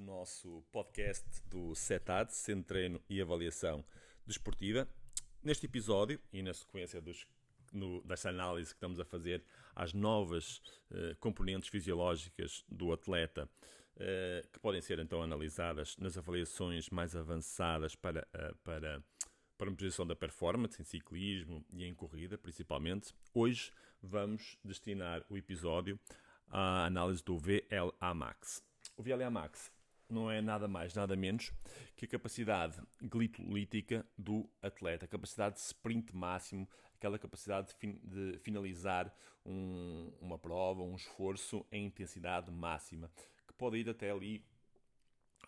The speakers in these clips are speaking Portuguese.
nosso podcast do CETAD, Centro Treino e Avaliação Desportiva. Neste episódio e na sequência dos, no, desta análise que estamos a fazer às novas eh, componentes fisiológicas do atleta, eh, que podem ser então analisadas nas avaliações mais avançadas para, eh, para, para a medição da performance em ciclismo e em corrida, principalmente. Hoje vamos destinar o episódio à análise do VLA Max. O VLA Max não é nada mais, nada menos que a capacidade glitolítica do atleta, a capacidade de sprint máximo, aquela capacidade de, fin de finalizar um, uma prova, um esforço em intensidade máxima, que pode ir até ali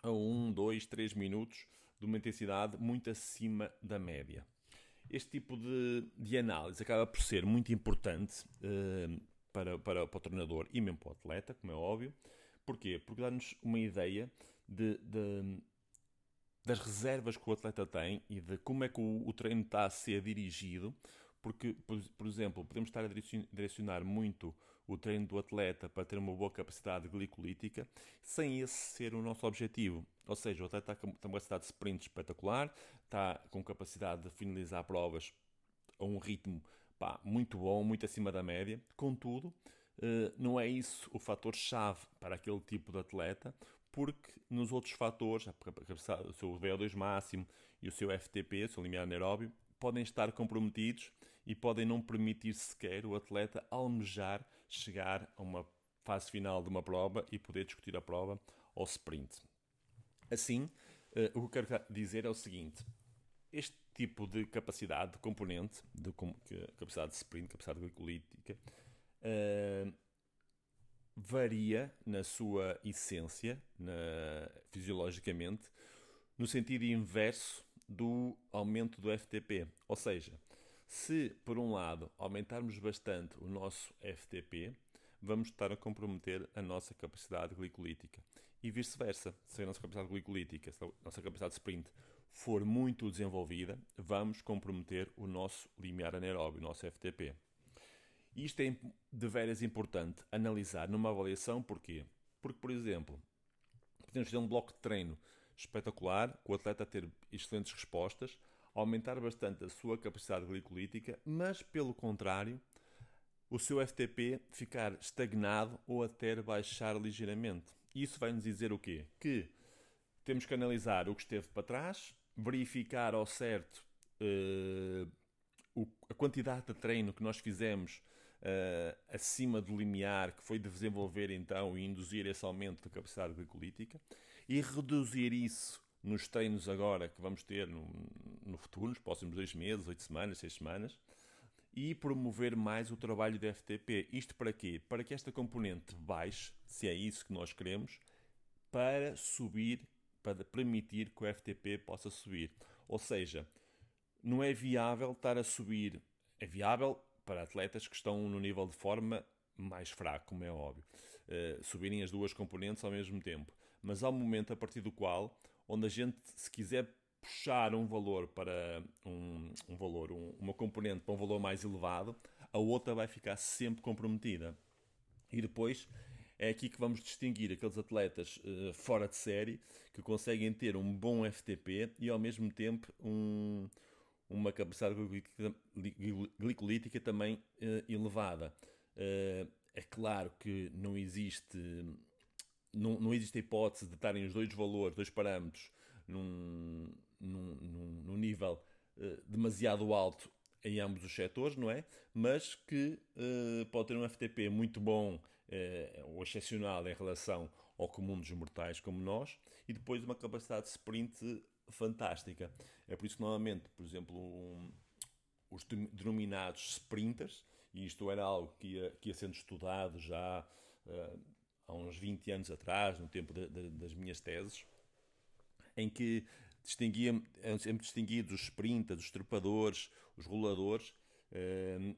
a 1, 2, 3 minutos de uma intensidade muito acima da média. Este tipo de, de análise acaba por ser muito importante uh, para, para, para o treinador e mesmo para o atleta, como é óbvio, Porquê? Porque dá-nos uma ideia de, de, das reservas que o atleta tem e de como é que o, o treino está a ser dirigido. Porque, por, por, exemplo, podemos estar a direcionar muito o treino do atleta para ter uma boa capacidade glicolítica, sem esse ser o nosso objetivo. Ou seja, o atleta está com capacidade de sprint espetacular, está com capacidade de finalizar provas a um ritmo pá, muito bom, muito acima da média. Contudo, não é isso o fator-chave para aquele tipo de atleta, porque nos outros fatores, o seu VO2 máximo e o seu FTP, o seu limiar anaeróbio, podem estar comprometidos e podem não permitir sequer o atleta almejar chegar a uma fase final de uma prova e poder discutir a prova ao sprint. Assim, eh, o que eu quero dizer é o seguinte: este tipo de capacidade, de componente, de capacidade de sprint, capacidade glicolítica, varia na sua essência, na, fisiologicamente, no sentido inverso do aumento do FTP. Ou seja, se por um lado aumentarmos bastante o nosso FTP, vamos estar a comprometer a nossa capacidade glicolítica. E vice-versa, se a nossa capacidade glicolítica, se a nossa capacidade de sprint for muito desenvolvida, vamos comprometer o nosso limiar anaeróbio, o nosso FTP. E isto é de veras importante analisar numa avaliação, porquê? Porque, por exemplo, podemos fazer um bloco de treino espetacular, com o atleta ter excelentes respostas, aumentar bastante a sua capacidade glicolítica, mas, pelo contrário, o seu FTP ficar estagnado ou até baixar ligeiramente. Isso vai nos dizer o quê? Que temos que analisar o que esteve para trás, verificar ao certo uh, o, a quantidade de treino que nós fizemos uh, acima do limiar, que foi de desenvolver então e induzir esse aumento da capacidade glicolítica, e reduzir isso nos treinos agora que vamos ter no, no futuro, nos próximos dois meses, oito semanas, seis semanas, e promover mais o trabalho de FTP. Isto para quê? Para que esta componente baixe, se é isso que nós queremos, para subir, para permitir que o FTP possa subir. Ou seja, não é viável estar a subir. É viável para atletas que estão no nível de forma mais fraco, como é óbvio, uh, subirem as duas componentes ao mesmo tempo. Mas há um momento a partir do qual, onde a gente, se quiser puxar um valor para um, um valor, um, uma componente para um valor mais elevado, a outra vai ficar sempre comprometida. E depois é aqui que vamos distinguir aqueles atletas uh, fora de série que conseguem ter um bom FTP e ao mesmo tempo um, uma capacidade glicolítica também uh, elevada. Uh, é claro que não existe, não, não existe a hipótese de estarem os dois valores, dois parâmetros, num, num, num, num nível uh, demasiado alto em ambos os setores, não é? Mas que uh, pode ter um FTP muito bom uh, ou excepcional em relação ao comum dos mortais como nós e depois uma capacidade de sprint fantástica. É por isso que, normalmente, por exemplo, um, os denominados sprinters, e isto era algo que ia, que ia sendo estudado já uh, há uns 20 anos atrás, no tempo de, de, das minhas teses, em que distinguia, sempre distinguidos os sprinters, os trepadores, os roladores, uh,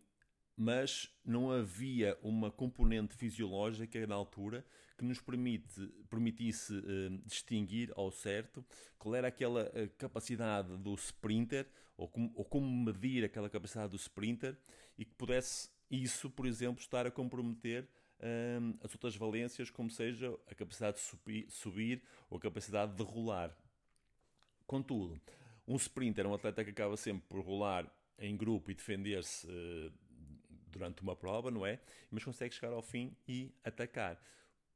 mas não havia uma componente fisiológica na altura que nos permite, permitisse uh, distinguir ao certo qual era aquela uh, capacidade do sprinter ou como, ou como medir aquela capacidade do sprinter e que pudesse isso, por exemplo, estar a comprometer hum, as outras valências, como seja a capacidade de subir, subir ou a capacidade de rolar. Contudo, um sprinter é um atleta que acaba sempre por rolar em grupo e defender-se uh, durante uma prova, não é? Mas consegue chegar ao fim e atacar.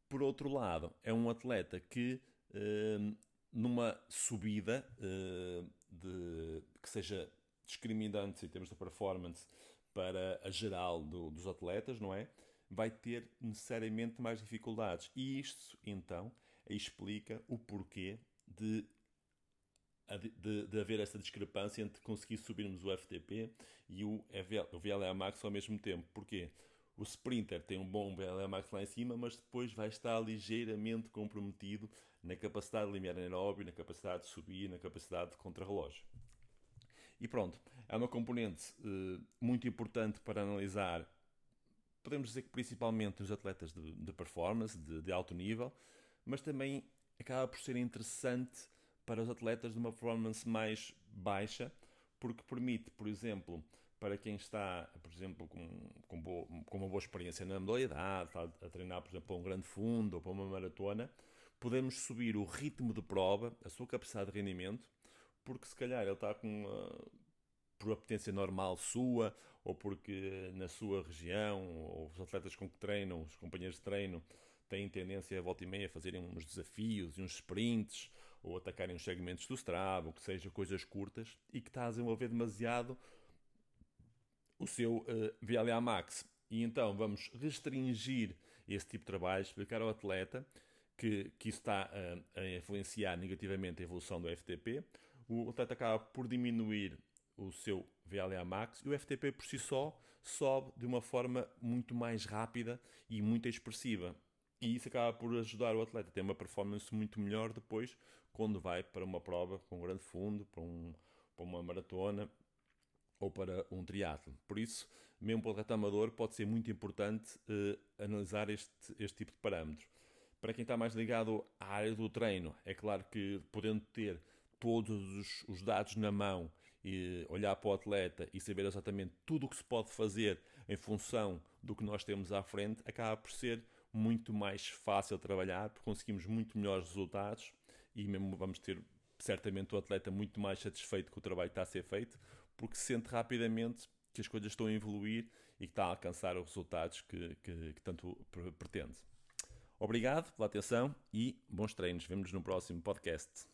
Por outro lado, é um atleta que uh, numa subida uh, de, que seja discriminante em termos de performance para a geral do, dos atletas, não é? Vai ter necessariamente mais dificuldades. E isto, então, explica o porquê de, de, de haver essa discrepância entre conseguir subirmos o FTP e o, o VLA Max ao mesmo tempo. Porquê? O sprinter tem um bom VLA Max lá em cima, mas depois vai estar ligeiramente comprometido na capacidade de limiar aeróbio, na capacidade de subir, na capacidade de contrarrelógio. E pronto, é uma componente uh, muito importante para analisar, podemos dizer que principalmente os atletas de, de performance, de, de, alto nível, mas também acaba por ser interessante para os atletas de uma performance mais baixa, porque permite, por exemplo, para quem está, por exemplo, com, com, boa, com uma boa experiência na modalidade, está a treinar, por exemplo, para um grande fundo ou para uma maratona, podemos subir o ritmo de prova, a sua capacidade de rendimento, porque se calhar ele está com uma, por apetência normal sua, ou porque na sua região, ou os atletas com que treinam, os companheiros de treino, têm tendência a volta e meia a fazerem uns desafios e uns sprints, ou atacarem os segmentos do Strava, ou que seja coisas curtas, e que está a desenvolver demasiado o seu uh, VLA Max. E então vamos restringir esse tipo de trabalho, explicar ao atleta que, que isso está a, a influenciar negativamente a evolução do FTP. O atleta acaba por diminuir o seu VLA max e o FTP por si só sobe de uma forma muito mais rápida e muito expressiva. E isso acaba por ajudar o atleta a ter uma performance muito melhor depois quando vai para uma prova com um grande fundo, para, um, para uma maratona ou para um triatlo. Por isso, mesmo para o atleta amador, pode ser muito importante eh, analisar este, este tipo de parâmetros. Para quem está mais ligado à área do treino, é claro que podendo ter todos os, os dados na mão e olhar para o atleta e saber exatamente tudo o que se pode fazer em função do que nós temos à frente, acaba por ser muito mais fácil trabalhar, porque conseguimos muito melhores resultados e mesmo vamos ter certamente o atleta muito mais satisfeito com o trabalho que está a ser feito, porque sente rapidamente que as coisas estão a evoluir e que está a alcançar os resultados que, que, que tanto pretende. Obrigado pela atenção e bons treinos. Vemo-nos no próximo podcast.